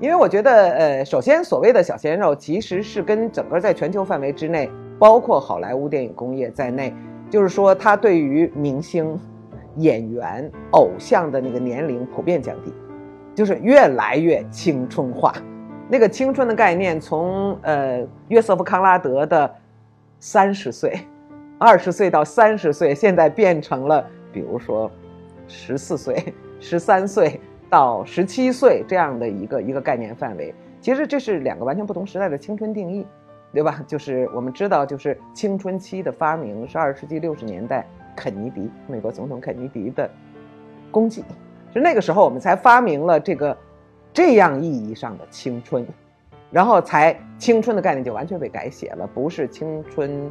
因为我觉得，呃，首先所谓的小鲜肉，其实是跟整个在全球范围之内，包括好莱坞电影工业在内，就是说，它对于明星、演员、偶像的那个年龄普遍降低，就是越来越青春化。那个青春的概念，从呃约瑟夫康拉德的三十岁、二十岁到三十岁，现在变成了，比如说十四岁、十三岁。到十七岁这样的一个一个概念范围，其实这是两个完全不同时代的青春定义，对吧？就是我们知道，就是青春期的发明是二十世纪六十年代肯尼迪美国总统肯尼迪的功绩，是那个时候我们才发明了这个这样意义上的青春，然后才青春的概念就完全被改写了，不是青春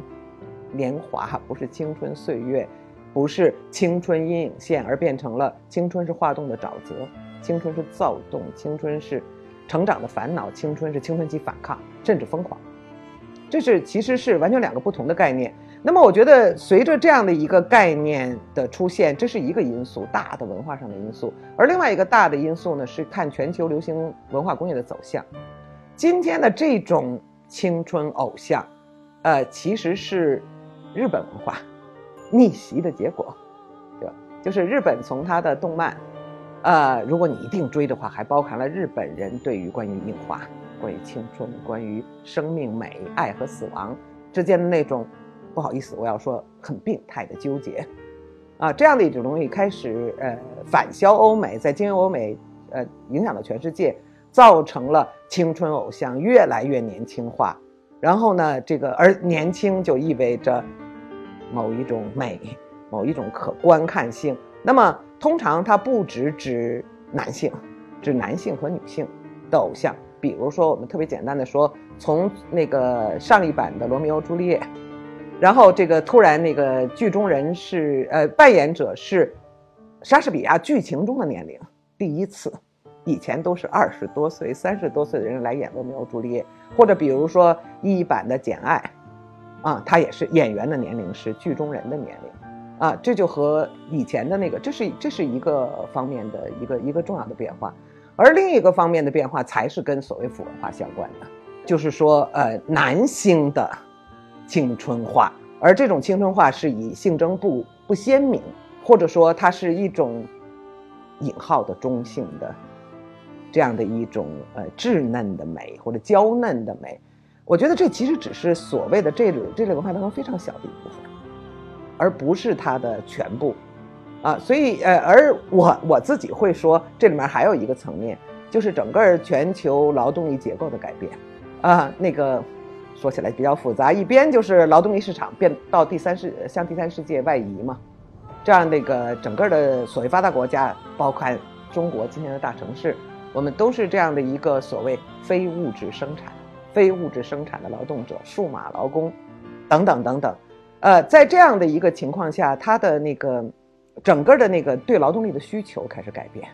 年华，不是青春岁月，不是青春阴影线，而变成了青春是化动的沼泽。青春是躁动，青春是成长的烦恼，青春是青春期反抗，甚至疯狂。这是其实是完全两个不同的概念。那么，我觉得随着这样的一个概念的出现，这是一个因素，大的文化上的因素。而另外一个大的因素呢，是看全球流行文化工业的走向。今天的这种青春偶像，呃，其实是日本文化逆袭的结果，对吧？就是日本从它的动漫。呃，如果你一定追的话，还包含了日本人对于关于樱花、关于青春、关于生命美、爱和死亡之间的那种，不好意思，我要说很病态的纠结，啊，这样的一种东西开始呃反销欧美，在经营欧美呃影响了全世界，造成了青春偶像越来越年轻化，然后呢，这个而年轻就意味着某一种美，某一种可观看性，那么。通常它不只指男性，指男性和女性的偶像。比如说，我们特别简单的说，从那个上一版的《罗密欧朱丽叶》，然后这个突然那个剧中人是呃扮演者是莎士比亚剧情中的年龄，第一次，以前都是二十多岁、三十多岁的人来演罗密欧朱丽叶，或者比如说一版的《简爱》，啊，他也是演员的年龄是剧中人的年龄。啊，这就和以前的那个，这是这是一个方面的一个一个重要的变化，而另一个方面的变化才是跟所谓腐文化相关的，就是说，呃，男性的青春化，而这种青春化是以性征不不鲜明，或者说它是一种引号的中性的这样的一种呃稚嫩的美或者娇嫩的美，我觉得这其实只是所谓的这类这类文化当中非常小的一部分。而不是它的全部，啊，所以呃，而我我自己会说，这里面还有一个层面，就是整个全球劳动力结构的改变，啊，那个说起来比较复杂，一边就是劳动力市场变到第三世向第三世界外移嘛，这样那个整个的所谓发达国家，包括中国今天的大城市，我们都是这样的一个所谓非物质生产、非物质生产的劳动者，数码劳工，等等等等。呃，在这样的一个情况下，他的那个整个的那个对劳动力的需求开始改变。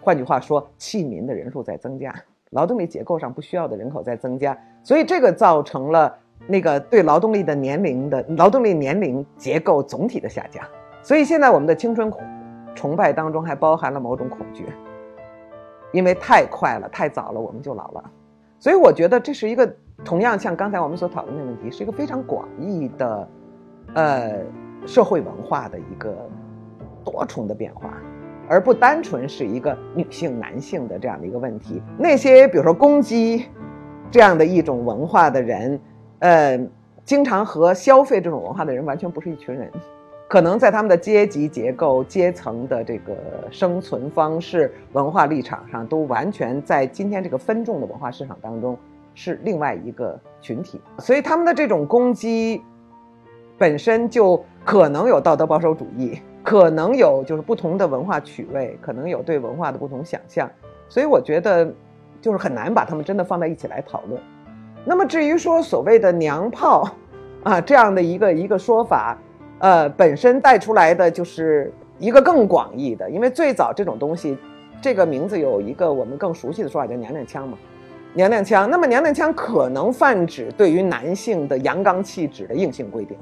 换句话说，弃民的人数在增加，劳动力结构上不需要的人口在增加，所以这个造成了那个对劳动力的年龄的劳动力年龄结构总体的下降。所以现在我们的青春崇拜当中还包含了某种恐惧，因为太快了，太早了，我们就老了。所以我觉得这是一个同样像刚才我们所讨论的问题，是一个非常广义的。呃，社会文化的一个多重的变化，而不单纯是一个女性、男性的这样的一个问题。那些比如说攻击这样的一种文化的人，呃，经常和消费这种文化的人完全不是一群人，可能在他们的阶级结构、阶层的这个生存方式、文化立场上，都完全在今天这个分众的文化市场当中是另外一个群体。所以他们的这种攻击。本身就可能有道德保守主义，可能有就是不同的文化趣味，可能有对文化的不同想象，所以我觉得就是很难把他们真的放在一起来讨论。那么至于说所谓的娘炮，啊这样的一个一个说法，呃，本身带出来的就是一个更广义的，因为最早这种东西，这个名字有一个我们更熟悉的说法叫娘娘腔嘛，娘娘腔。那么娘娘腔可能泛指对于男性的阳刚气质的硬性规定。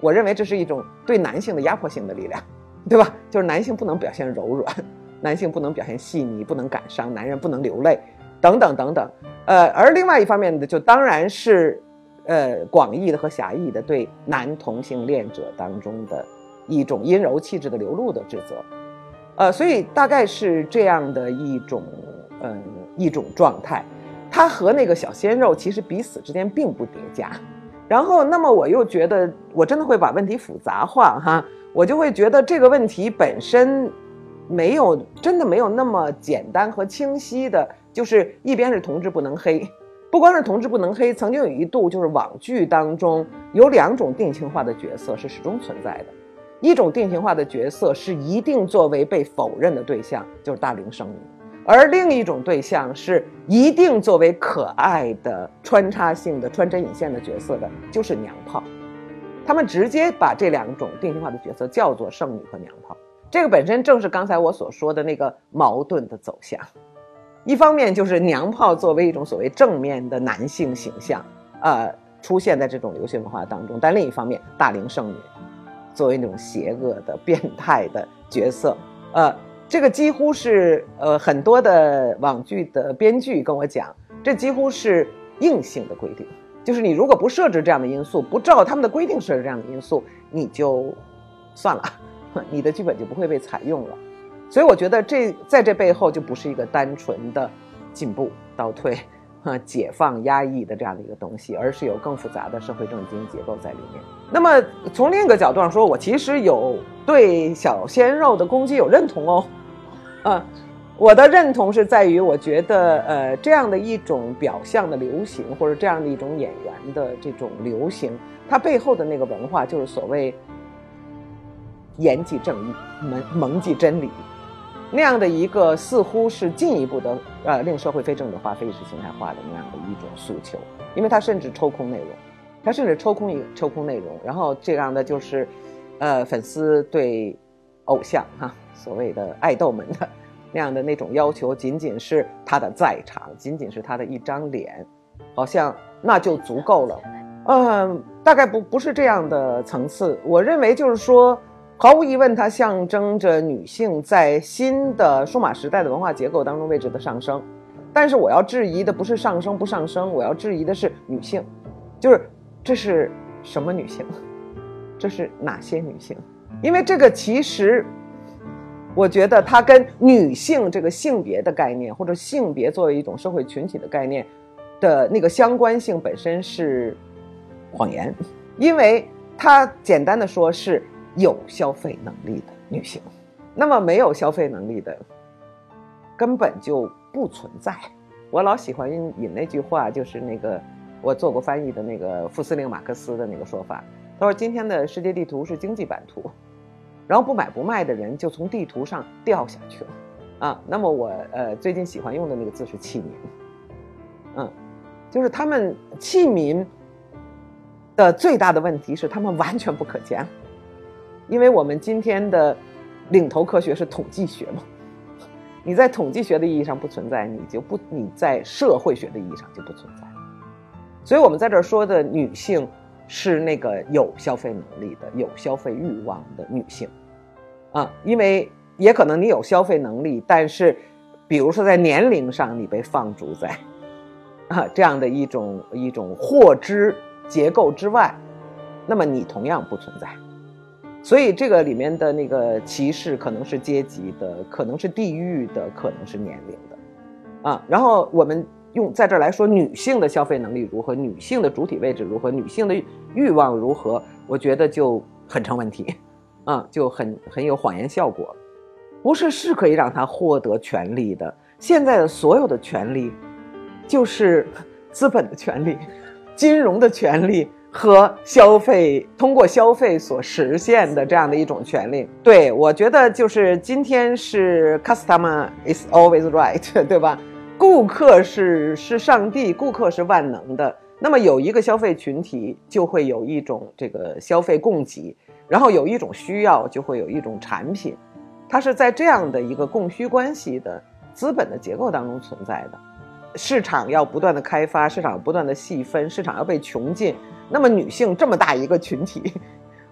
我认为这是一种对男性的压迫性的力量，对吧？就是男性不能表现柔软，男性不能表现细腻，不能感伤，男人不能流泪，等等等等。呃，而另外一方面的，就当然是，呃，广义的和狭义的对男同性恋者当中的一种阴柔气质的流露的指责。呃，所以大概是这样的一种，嗯，一种状态。它和那个小鲜肉其实彼此之间并不叠加。然后，那么我又觉得，我真的会把问题复杂化哈，我就会觉得这个问题本身没有真的没有那么简单和清晰的，就是一边是同志不能黑，不光是同志不能黑，曾经有一度就是网剧当中有两种定情化的角色是始终存在的，一种定情化的角色是一定作为被否认的对象，就是大龄剩女。而另一种对象是一定作为可爱的穿插性的穿针引线的角色的，就是娘炮。他们直接把这两种定型化的角色叫做剩女和娘炮。这个本身正是刚才我所说的那个矛盾的走向。一方面就是娘炮作为一种所谓正面的男性形象，呃，出现在这种流行文化当中；但另一方面，大龄剩女作为那种邪恶的、变态的角色，呃。这个几乎是呃很多的网剧的编剧跟我讲，这几乎是硬性的规定，就是你如果不设置这样的因素，不照他们的规定设置这样的因素，你就算了，你的剧本就不会被采用了。所以我觉得这在这背后就不是一个单纯的进步倒退。哈，解放压抑的这样的一个东西，而是有更复杂的社会政治经济结构在里面。那么从另一个角度上说，我其实有对小鲜肉的攻击有认同哦。嗯，我的认同是在于，我觉得呃这样的一种表象的流行，或者这样的一种演员的这种流行，它背后的那个文化就是所谓言即正义，蒙蒙即真理。那样的一个似乎是进一步的，呃，令社会非政治化、非意识形态化的那样的一种诉求，因为它甚至抽空内容，它甚至抽空一抽空内容，然后这样的就是，呃，粉丝对偶像哈，所谓的爱豆们的 那样的那种要求，仅仅是他的在场，仅仅是他的一张脸，好像那就足够了，嗯，大概不不是这样的层次，我认为就是说。毫无疑问，它象征着女性在新的数码时代的文化结构当中位置的上升。但是，我要质疑的不是上升不上升，我要质疑的是女性，就是这是什么女性？这是哪些女性？因为这个其实，我觉得它跟女性这个性别的概念，或者性别作为一种社会群体的概念的那个相关性本身是谎言，因为它简单的说是。有消费能力的女性，那么没有消费能力的，根本就不存在。我老喜欢引那句话，就是那个我做过翻译的那个副司令马克思的那个说法。他说：“今天的世界地图是经济版图，然后不买不卖的人就从地图上掉下去了。”啊，那么我呃最近喜欢用的那个字是弃民，嗯，就是他们弃民的最大的问题是他们完全不可见。因为我们今天的领头科学是统计学嘛，你在统计学的意义上不存在，你就不你在社会学的意义上就不存在。所以我们在这儿说的女性是那个有消费能力的、有消费欲望的女性啊，因为也可能你有消费能力，但是比如说在年龄上你被放逐在啊这样的一种一种获知结构之外，那么你同样不存在。所以这个里面的那个歧视可能是阶级的，可能是地域的，可能是年龄的，啊，然后我们用在这儿来说女性的消费能力如何，女性的主体位置如何，女性的欲望如何，我觉得就很成问题，啊，就很很有谎言效果，不是是可以让他获得权利的，现在的所有的权利，就是 资本的权利，金融的权利。和消费通过消费所实现的这样的一种权利，对我觉得就是今天是 customer is always right，对吧？顾客是是上帝，顾客是万能的。那么有一个消费群体，就会有一种这个消费供给，然后有一种需要，就会有一种产品，它是在这样的一个供需关系的资本的结构当中存在的。市场要不断的开发，市场不断的细分，市场要被穷尽。那么女性这么大一个群体，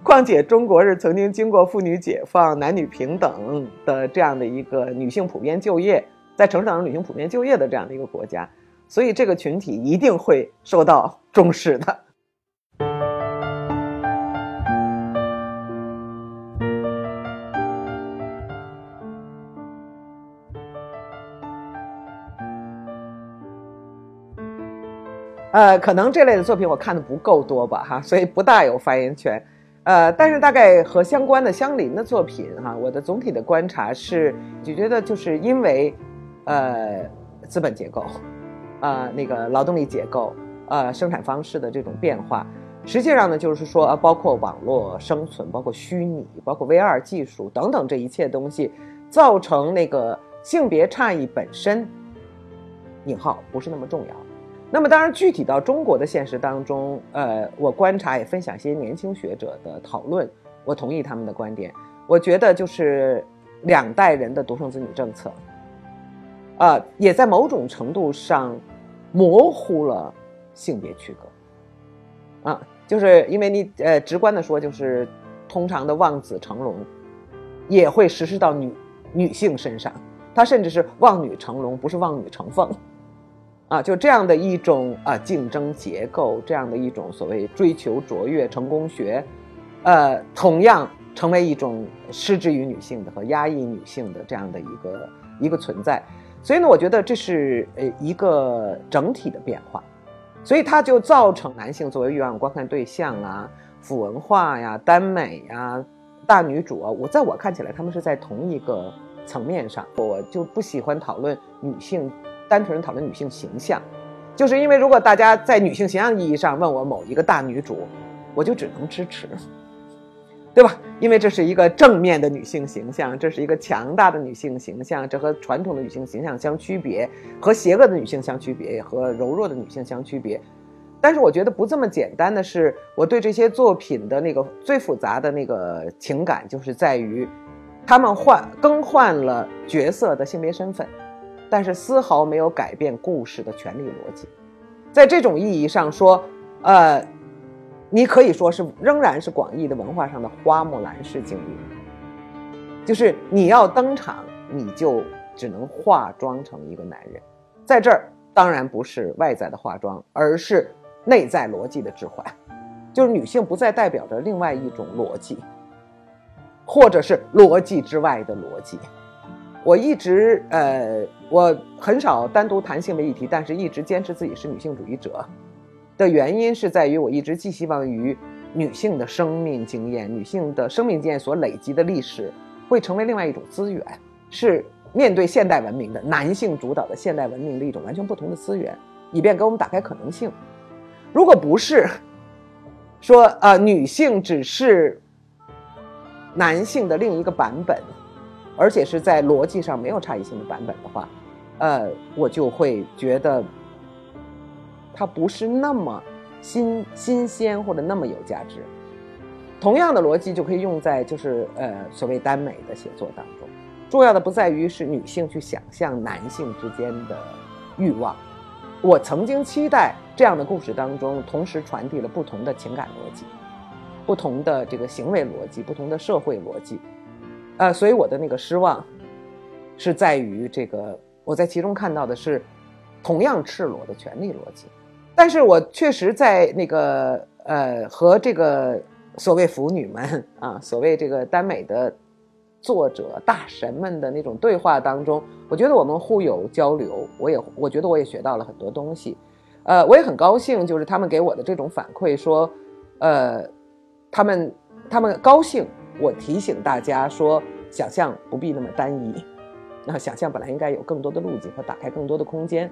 况且中国是曾经经过妇女解放、男女平等的这样的一个女性普遍就业在城市当中女性普遍就业的这样的一个国家，所以这个群体一定会受到重视的。呃，可能这类的作品我看的不够多吧，哈，所以不大有发言权。呃，但是大概和相关的相邻的作品，哈，我的总体的观察是，就觉得就是因为，呃，资本结构，呃，那个劳动力结构，呃，生产方式的这种变化，实际上呢，就是说，包括网络生存，包括虚拟，包括 VR 技术等等这一切东西，造成那个性别差异本身，引号不是那么重要。那么，当然，具体到中国的现实当中，呃，我观察也分享一些年轻学者的讨论，我同意他们的观点。我觉得就是两代人的独生子女政策，啊，也在某种程度上模糊了性别区隔，啊，就是因为你呃，直观的说，就是通常的望子成龙也会实施到女女性身上，他甚至是望女成龙，不是望女成凤。啊，就这样的一种啊竞争结构，这样的一种所谓追求卓越成功学，呃，同样成为一种失之于女性的和压抑女性的这样的一个一个存在。所以呢，我觉得这是呃一个整体的变化，所以它就造成男性作为欲望观看对象啊、腐文化呀、耽美呀、大女主啊，我在我看起来，他们是在同一个层面上。我就不喜欢讨论女性。单纯讨论女性形象，就是因为如果大家在女性形象意义上问我某一个大女主，我就只能支持，对吧？因为这是一个正面的女性形象，这是一个强大的女性形象，这和传统的女性形象相区别，和邪恶的女性相区别，和柔弱的女性相区别。但是我觉得不这么简单的是，我对这些作品的那个最复杂的那个情感，就是在于他们换更换了角色的性别身份。但是丝毫没有改变故事的权力逻辑，在这种意义上说，呃，你可以说是仍然是广义的文化上的花木兰式经历，就是你要登场，你就只能化妆成一个男人，在这儿当然不是外在的化妆，而是内在逻辑的置换，就是女性不再代表着另外一种逻辑，或者是逻辑之外的逻辑。我一直呃，我很少单独谈性别议题，但是一直坚持自己是女性主义者的原因是在于，我一直寄希望于女性的生命经验，女性的生命经验所累积的历史会成为另外一种资源，是面对现代文明的男性主导的现代文明的一种完全不同的资源，以便给我们打开可能性。如果不是说呃，女性只是男性的另一个版本。而且是在逻辑上没有差异性的版本的话，呃，我就会觉得它不是那么新新鲜或者那么有价值。同样的逻辑就可以用在就是呃所谓耽美的写作当中。重要的不在于是女性去想象男性之间的欲望。我曾经期待这样的故事当中同时传递了不同的情感逻辑、不同的这个行为逻辑、不同的社会逻辑。呃，所以我的那个失望，是在于这个我在其中看到的是同样赤裸的权利逻辑，但是我确实在那个呃和这个所谓腐女们啊，所谓这个耽美的作者大神们的那种对话当中，我觉得我们互有交流，我也我觉得我也学到了很多东西，呃，我也很高兴，就是他们给我的这种反馈说，呃，他们他们高兴。我提醒大家说，想象不必那么单一，那想象本来应该有更多的路径和打开更多的空间，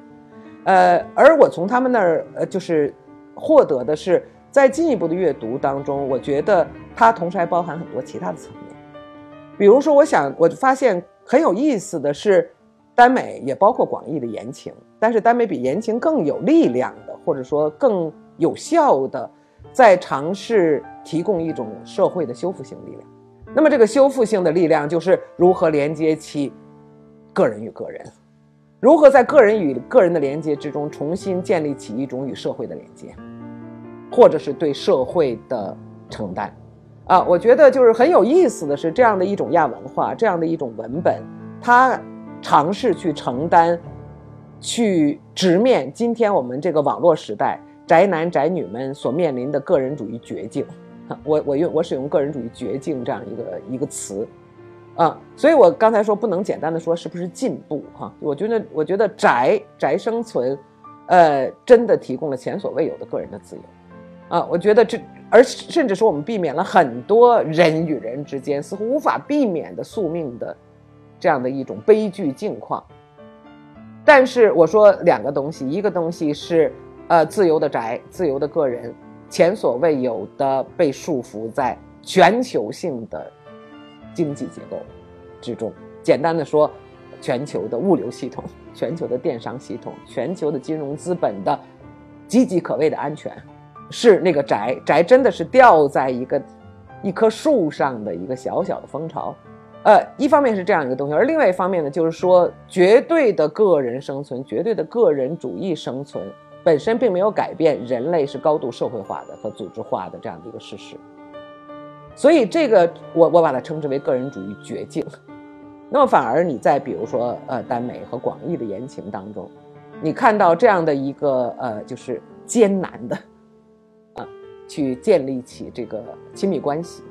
呃，而我从他们那儿呃，就是获得的是，在进一步的阅读当中，我觉得它同时还包含很多其他的层面，比如说，我想我就发现很有意思的是，耽美也包括广义的言情，但是耽美比言情更有力量的，或者说更有效的，在尝试提供一种社会的修复性力量。那么，这个修复性的力量就是如何连接起个人与个人，如何在个人与个人的连接之中重新建立起一种与社会的连接，或者是对社会的承担。啊，我觉得就是很有意思的是，这样的一种亚文化，这样的一种文本，它尝试去承担、去直面今天我们这个网络时代宅男宅女们所面临的个人主义绝境。我我用我使用个人主义绝境这样一个一个词，啊，所以我刚才说不能简单的说是不是进步哈，我觉得我觉得宅宅生存，呃，真的提供了前所未有的个人的自由，啊，我觉得这而甚至说我们避免了很多人与人之间似乎无法避免的宿命的这样的一种悲剧境况，但是我说两个东西，一个东西是呃自由的宅，自由的个人。前所未有的被束缚在全球性的经济结构之中。简单的说，全球的物流系统、全球的电商系统、全球的金融资本的岌岌可危的安全，是那个宅宅真的是吊在一个一棵树上的一个小小的蜂巢。呃，一方面是这样一个东西，而另外一方面呢，就是说绝对的个人生存、绝对的个人主义生存。本身并没有改变人类是高度社会化的和组织化的这样的一个事实，所以这个我我把它称之为个人主义绝境。那么反而你在比如说呃耽美和广义的言情当中，你看到这样的一个呃就是艰难的啊去建立起这个亲密关系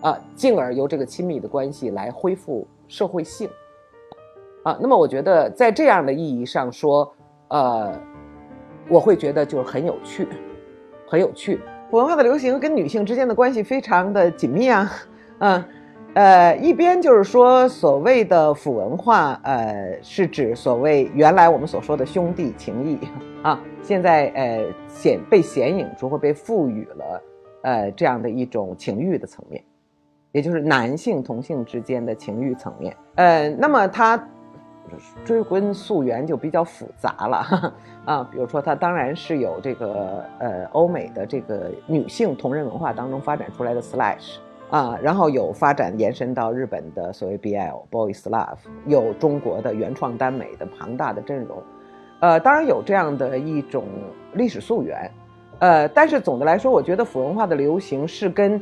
啊，进而由这个亲密的关系来恢复社会性啊。那么我觉得在这样的意义上说，呃。我会觉得就是很有趣，很有趣。腐文化的流行跟女性之间的关系非常的紧密啊，嗯，呃，一边就是说所谓的腐文化，呃，是指所谓原来我们所说的兄弟情谊啊，现在呃显被显影出或被赋予了呃这样的一种情欲的层面，也就是男性同性之间的情欲层面。呃，那么它。追根溯源就比较复杂了 啊，比如说它当然是有这个呃欧美的这个女性同人文化当中发展出来的 slash 啊，然后有发展延伸到日本的所谓 BL boys love，有中国的原创耽美的庞大的阵容，呃，当然有这样的一种历史溯源，呃，但是总的来说，我觉得腐文化的流行是跟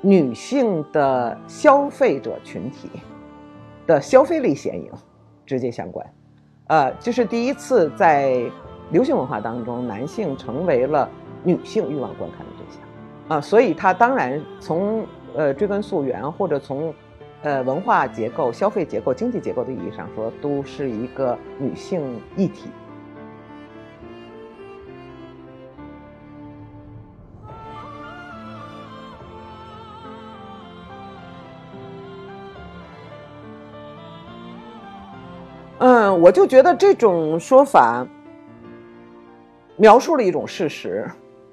女性的消费者群体的消费力显影。直接相关，呃，就是第一次在流行文化当中，男性成为了女性欲望观看的对象，啊，所以它当然从呃追根溯源或者从呃文化结构、消费结构、经济结构的意义上说，都是一个女性议题。嗯，我就觉得这种说法描述了一种事实，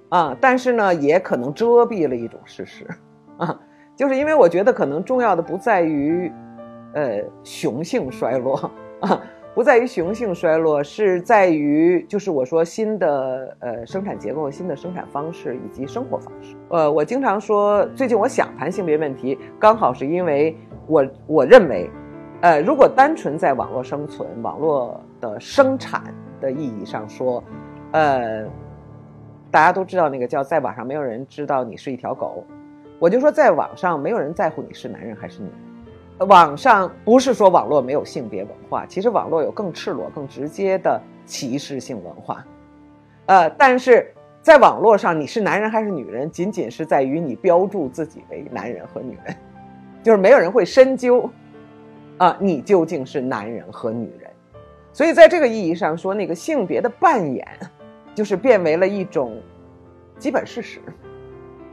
啊，但是呢，也可能遮蔽了一种事实，啊，就是因为我觉得可能重要的不在于，呃，雄性衰落 啊，不在于雄性衰落，是在于就是我说新的呃生产结构、新的生产方式以及生活方式。呃，我经常说，最近我想谈性别问题，刚好是因为我我认为。呃，如果单纯在网络生存、网络的生产的意义上说，呃，大家都知道那个叫在网上没有人知道你是一条狗，我就说在网上没有人在乎你是男人还是女人。网上不是说网络没有性别文化，其实网络有更赤裸、更直接的歧视性文化。呃，但是在网络上你是男人还是女人，仅仅是在于你标注自己为男人和女人，就是没有人会深究。啊，你究竟是男人和女人？所以在这个意义上说，那个性别的扮演，就是变为了一种基本事实。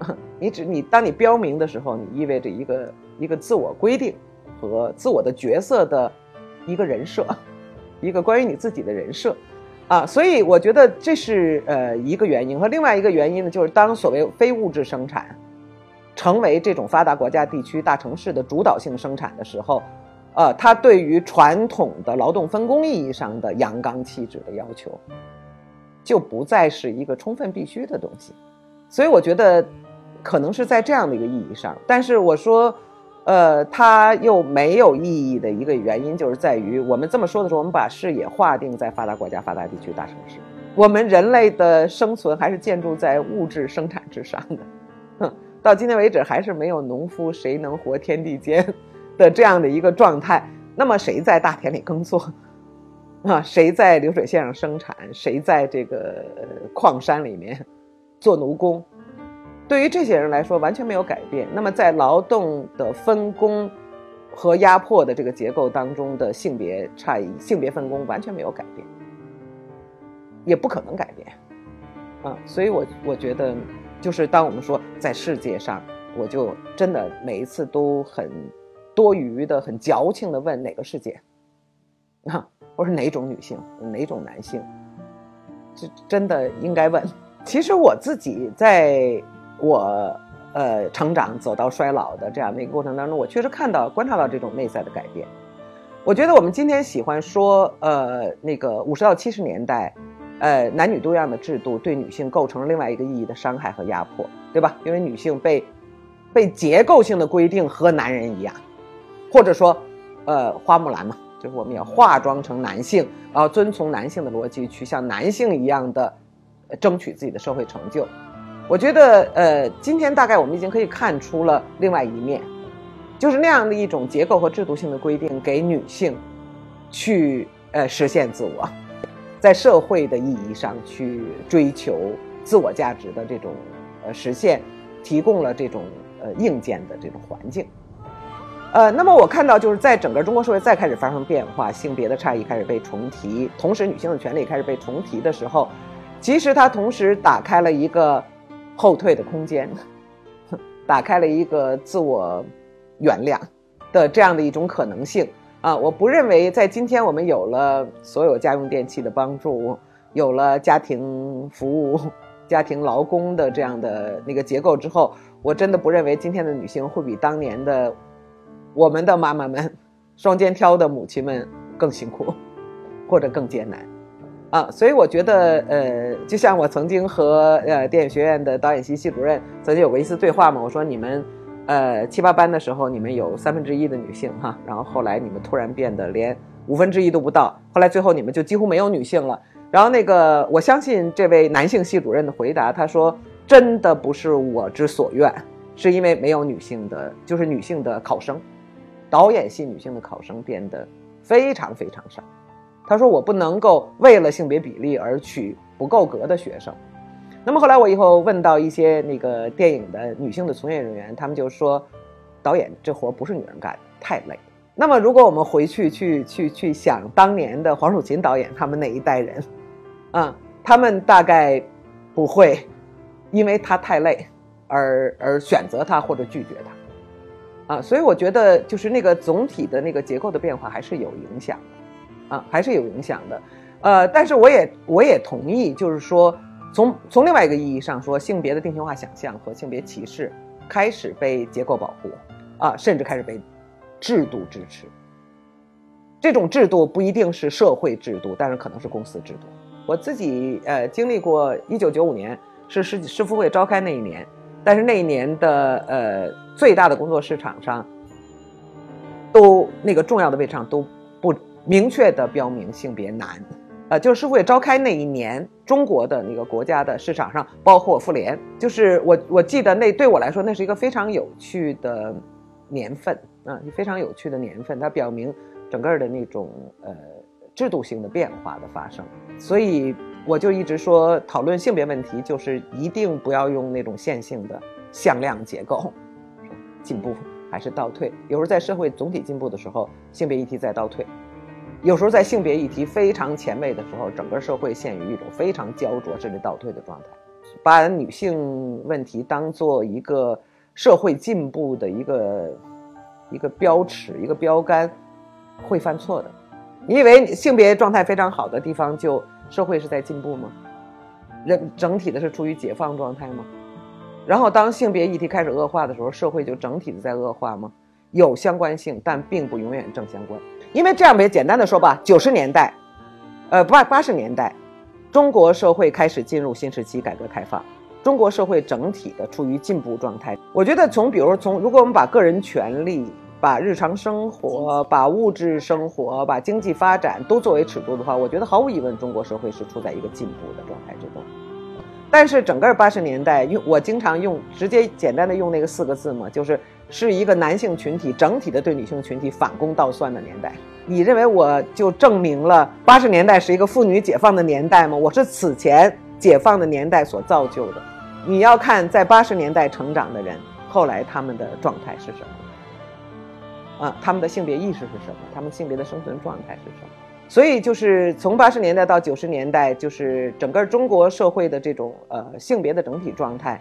你只你当你标明的时候，你意味着一个一个自我规定和自我的角色的一个人设，一个关于你自己的人设。啊，所以我觉得这是呃一个原因，和另外一个原因呢，就是当所谓非物质生产成为这种发达国家地区大城市的主导性生产的时候。呃，它对于传统的劳动分工意义上的阳刚气质的要求，就不再是一个充分必须的东西，所以我觉得，可能是在这样的一个意义上。但是我说，呃，它又没有意义的一个原因，就是在于我们这么说的时候，我们把视野划定在发达国家、发达地区、大城市，我们人类的生存还是建筑在物质生产之上的。哼，到今天为止，还是没有农夫谁能活天地间。的这样的一个状态，那么谁在大田里耕作？啊，谁在流水线上生产？谁在这个矿山里面做奴工？对于这些人来说，完全没有改变。那么在劳动的分工和压迫的这个结构当中的性别差异、性别分工完全没有改变，也不可能改变。啊，所以我我觉得，就是当我们说在世界上，我就真的每一次都很多余的、很矫情的问哪个世界？啊？或是哪种女性，哪种男性，这真的应该问。其实我自己在我呃成长走到衰老的这样的一个过程当中，我确实看到观察到这种内在的改变。我觉得我们今天喜欢说，呃，那个五十到七十年代，呃，男女多样的制度对女性构成了另外一个意义的伤害和压迫，对吧？因为女性被被结构性的规定和男人一样，或者说，呃，花木兰嘛。就是我们要化妆成男性，然后遵从男性的逻辑，去像男性一样的呃争取自己的社会成就。我觉得，呃，今天大概我们已经可以看出了另外一面，就是那样的一种结构和制度性的规定，给女性去呃实现自我，在社会的意义上去追求自我价值的这种呃实现，提供了这种呃硬件的这种环境。呃，那么我看到就是在整个中国社会再开始发生变化，性别的差异开始被重提，同时女性的权利开始被重提的时候，其实它同时打开了一个后退的空间，打开了一个自我原谅的这样的一种可能性啊！我不认为在今天我们有了所有家用电器的帮助，有了家庭服务、家庭劳工的这样的那个结构之后，我真的不认为今天的女性会比当年的。我们的妈妈们，双肩挑的母亲们更辛苦，或者更艰难，啊，所以我觉得，呃，就像我曾经和呃电影学院的导演系系主任曾经有过一次对话嘛，我说你们，呃，七八班的时候你们有三分之一的女性哈，然后后来你们突然变得连五分之一都不到，后来最后你们就几乎没有女性了。然后那个我相信这位男性系主任的回答，他说真的不是我之所愿，是因为没有女性的，就是女性的考生。导演系女性的考生变得非常非常少。他说：“我不能够为了性别比例而取不够格的学生。”那么后来我以后问到一些那个电影的女性的从业人员，他们就说：“导演这活不是女人干的，太累。”那么如果我们回去去去去想当年的黄蜀芹导演他们那一代人，啊，他们大概不会因为他太累而而选择他或者拒绝他。啊，所以我觉得就是那个总体的那个结构的变化还是有影响的，啊，还是有影响的，呃，但是我也我也同意，就是说从从另外一个意义上说，性别的定型化想象和性别歧视开始被结构保护，啊，甚至开始被制度支持。这种制度不一定是社会制度，但是可能是公司制度。我自己呃经历过，一九九五年是世世妇会召开那一年。但是那一年的呃最大的工作市场上，都那个重要的位置上都不明确的标明性别男，呃，就是世会召开那一年，中国的那个国家的市场上，包括妇联，就是我我记得那对我来说那是一个非常有趣的年份。啊，非常有趣的年份，它表明整个的那种呃制度性的变化的发生，所以。我就一直说，讨论性别问题就是一定不要用那种线性的向量结构，进步还是倒退。有时候在社会总体进步的时候，性别议题在倒退；有时候在性别议题非常前卫的时候，整个社会陷于一种非常焦灼甚至倒退的状态。把女性问题当做一个社会进步的一个一个标尺、一个标杆，会犯错的。你以为性别状态非常好的地方就？社会是在进步吗？人整体的是处于解放状态吗？然后当性别议题开始恶化的时候，社会就整体的在恶化吗？有相关性，但并不永远正相关。因为这样，别简单的说吧，九十年代，呃八八十年代，中国社会开始进入新时期改革开放，中国社会整体的处于进步状态。我觉得从比如从如果我们把个人权利。把日常生活、把物质生活、把经济发展都作为尺度的话，我觉得毫无疑问，中国社会是处在一个进步的状态之中。但是整个八十年代，用我经常用直接简单的用那个四个字嘛，就是是一个男性群体整体的对女性群体反攻倒算的年代。你认为我就证明了八十年代是一个妇女解放的年代吗？我是此前解放的年代所造就的。你要看在八十年代成长的人，后来他们的状态是什么？啊，他们的性别意识是什么？他们性别的生存状态是什么？所以就是从八十年代到九十年代，就是整个中国社会的这种呃性别的整体状态，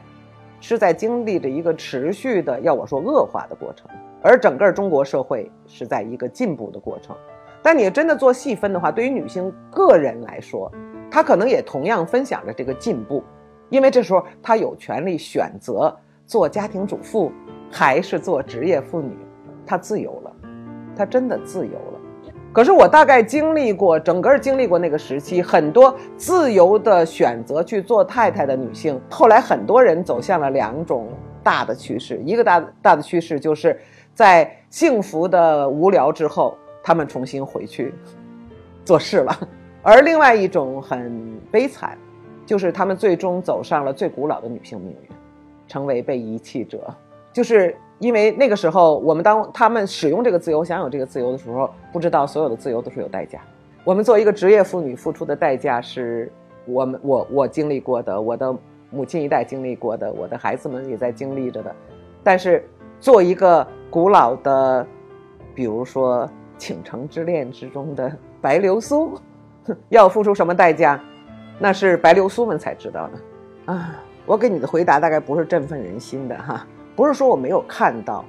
是在经历着一个持续的要我说恶化的过程。而整个中国社会是在一个进步的过程，但你真的做细分的话，对于女性个人来说，她可能也同样分享着这个进步，因为这时候她有权利选择做家庭主妇还是做职业妇女，她自由了，她真的自由了。可是我大概经历过整个经历过那个时期，很多自由的选择去做太太的女性，后来很多人走向了两种大的趋势，一个大大的趋势就是。在幸福的无聊之后，他们重新回去做事了。而另外一种很悲惨，就是他们最终走上了最古老的女性命运，成为被遗弃者。就是因为那个时候，我们当他们使用这个自由、享有这个自由的时候，不知道所有的自由都是有代价。我们作为一个职业妇女，付出的代价是我们我我经历过的，我的母亲一代经历过的，我的孩子们也在经历着的。但是做一个。古老的，比如说《倾城之恋》之中的白流苏，要付出什么代价？那是白流苏们才知道的。啊，我给你的回答大概不是振奋人心的哈，不是说我没有看到，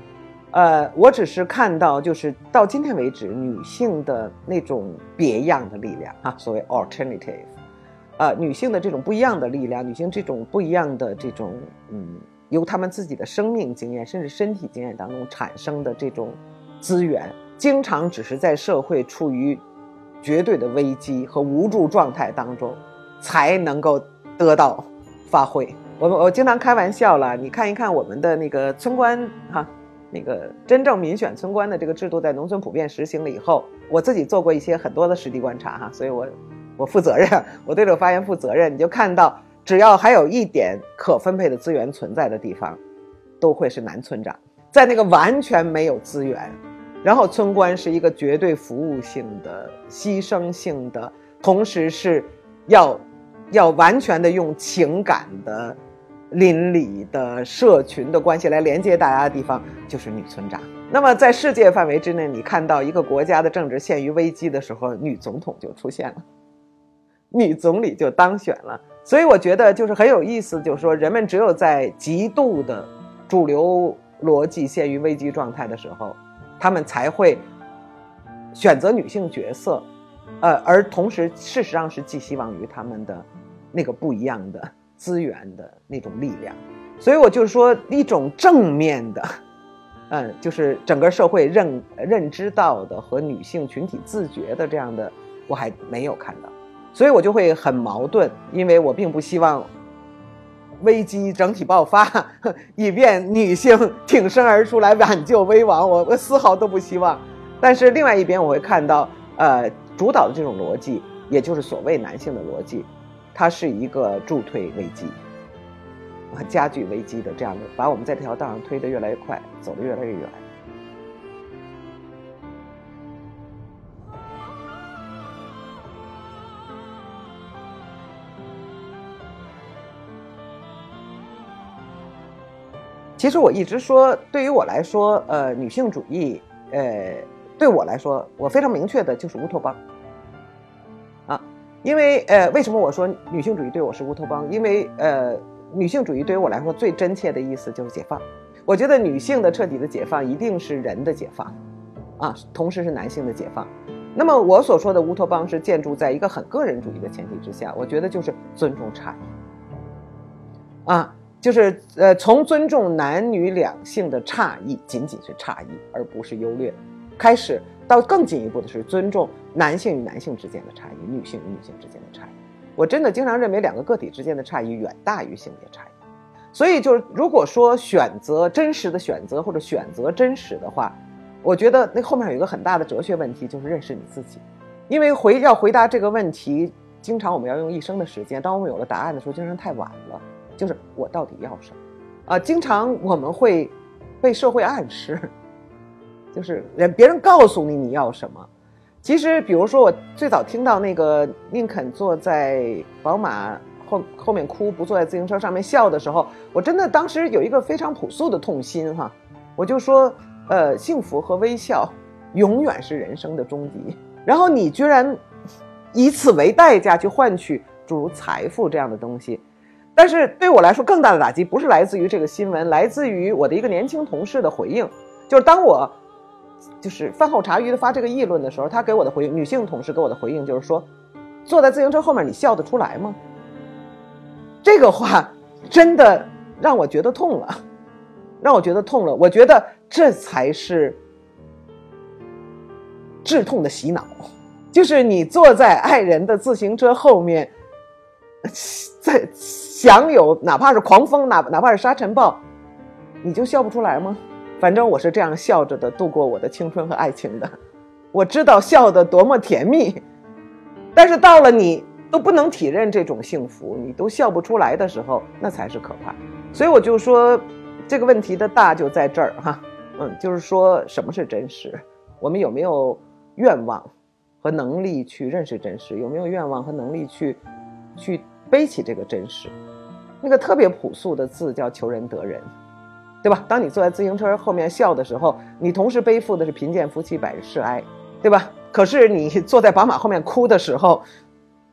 呃，我只是看到，就是到今天为止，女性的那种别样的力量啊，所谓 alternative，啊，女性的这种不一样的力量，女性这种不一样的这种，嗯。由他们自己的生命经验，甚至身体经验当中产生的这种资源，经常只是在社会处于绝对的危机和无助状态当中，才能够得到发挥。我我经常开玩笑了，你看一看我们的那个村官哈，那个真正民选村官的这个制度在农村普遍实行了以后，我自己做过一些很多的实地观察哈，所以我我负责任，我对这个发言负责任，你就看到。只要还有一点可分配的资源存在的地方，都会是男村长。在那个完全没有资源，然后村官是一个绝对服务性的、牺牲性的，同时是要要完全的用情感的、邻里的、社群的关系来连接大家的地方，就是女村长。那么在世界范围之内，你看到一个国家的政治陷于危机的时候，女总统就出现了，女总理就当选了。所以我觉得就是很有意思，就是说人们只有在极度的主流逻辑陷于危机状态的时候，他们才会选择女性角色，呃，而同时事实上是寄希望于他们的那个不一样的资源的那种力量。所以我就说一种正面的，嗯，就是整个社会认认知到的和女性群体自觉的这样的，我还没有看到。所以我就会很矛盾，因为我并不希望危机整体爆发，以便女性挺身而出来挽救危亡。我我丝毫都不希望。但是另外一边，我会看到，呃，主导的这种逻辑，也就是所谓男性的逻辑，它是一个助推危机和加剧危机的这样的，把我们在这条道上推得越来越快，走得越来越远。其实我一直说，对于我来说，呃，女性主义，呃，对我来说，我非常明确的就是乌托邦。因为呃，为什么我说女性主义对我是乌托邦？因为呃，女性主义对于我来说最真切的意思就是解放。我觉得女性的彻底的解放一定是人的解放，啊，同时是男性的解放。那么我所说的乌托邦是建筑在一个很个人主义的前提之下，我觉得就是尊重差异，啊。就是呃，从尊重男女两性的差异，仅仅是差异，而不是优劣，开始到更进一步的是尊重男性与男性之间的差异，女性与女性之间的差异。我真的经常认为两个个体之间的差异远大于性别差异。所以就是如果说选择真实的选择或者选择真实的话，我觉得那后面有一个很大的哲学问题，就是认识你自己。因为回要回答这个问题，经常我们要用一生的时间。当我们有了答案的时候，经常太晚了。就是我到底要什么？啊，经常我们会被社会暗示，就是人别人告诉你你要什么。其实，比如说我最早听到那个宁肯坐在宝马后后面哭，不坐在自行车上面笑的时候，我真的当时有一个非常朴素的痛心哈，我就说，呃，幸福和微笑永远是人生的终极。然后你居然以此为代价去换取诸如财富这样的东西，但是对我来说更大的打击不是来自于这个新闻，来自于我的一个年轻同事的回应，就是当我。就是饭后茶余的发这个议论的时候，他给我的回应，女性同事给我的回应就是说，坐在自行车后面你笑得出来吗？这个话真的让我觉得痛了，让我觉得痛了。我觉得这才是致痛的洗脑，就是你坐在爱人的自行车后面，在享有哪怕是狂风，哪哪怕是沙尘暴，你就笑不出来吗？反正我是这样笑着的度过我的青春和爱情的，我知道笑得多么甜蜜，但是到了你都不能体认这种幸福，你都笑不出来的时候，那才是可怕。所以我就说，这个问题的大就在这儿哈，嗯，就是说什么是真实，我们有没有愿望和能力去认识真实，有没有愿望和能力去去背起这个真实？那个特别朴素的字叫求人得人。对吧？当你坐在自行车后面笑的时候，你同时背负的是贫贱夫妻百事哀，对吧？可是你 坐在宝马后面哭的时候，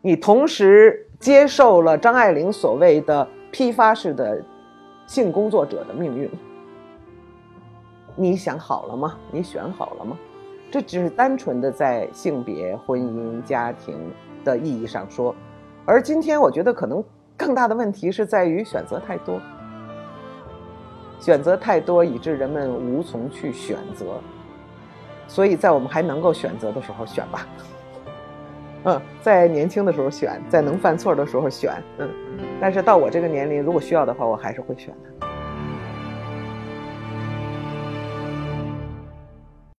你同时接受了张爱玲所谓的批发式的性工作者的命运。你想好了吗？你选好了吗？这只是单纯的在性别、婚姻、家庭的意义上说，而今天我觉得可能更大的问题是在于选择太多。选择太多，以致人们无从去选择，所以在我们还能够选择的时候选吧。嗯，在年轻的时候选，在能犯错的时候选，嗯，但是到我这个年龄，如果需要的话，我还是会选的。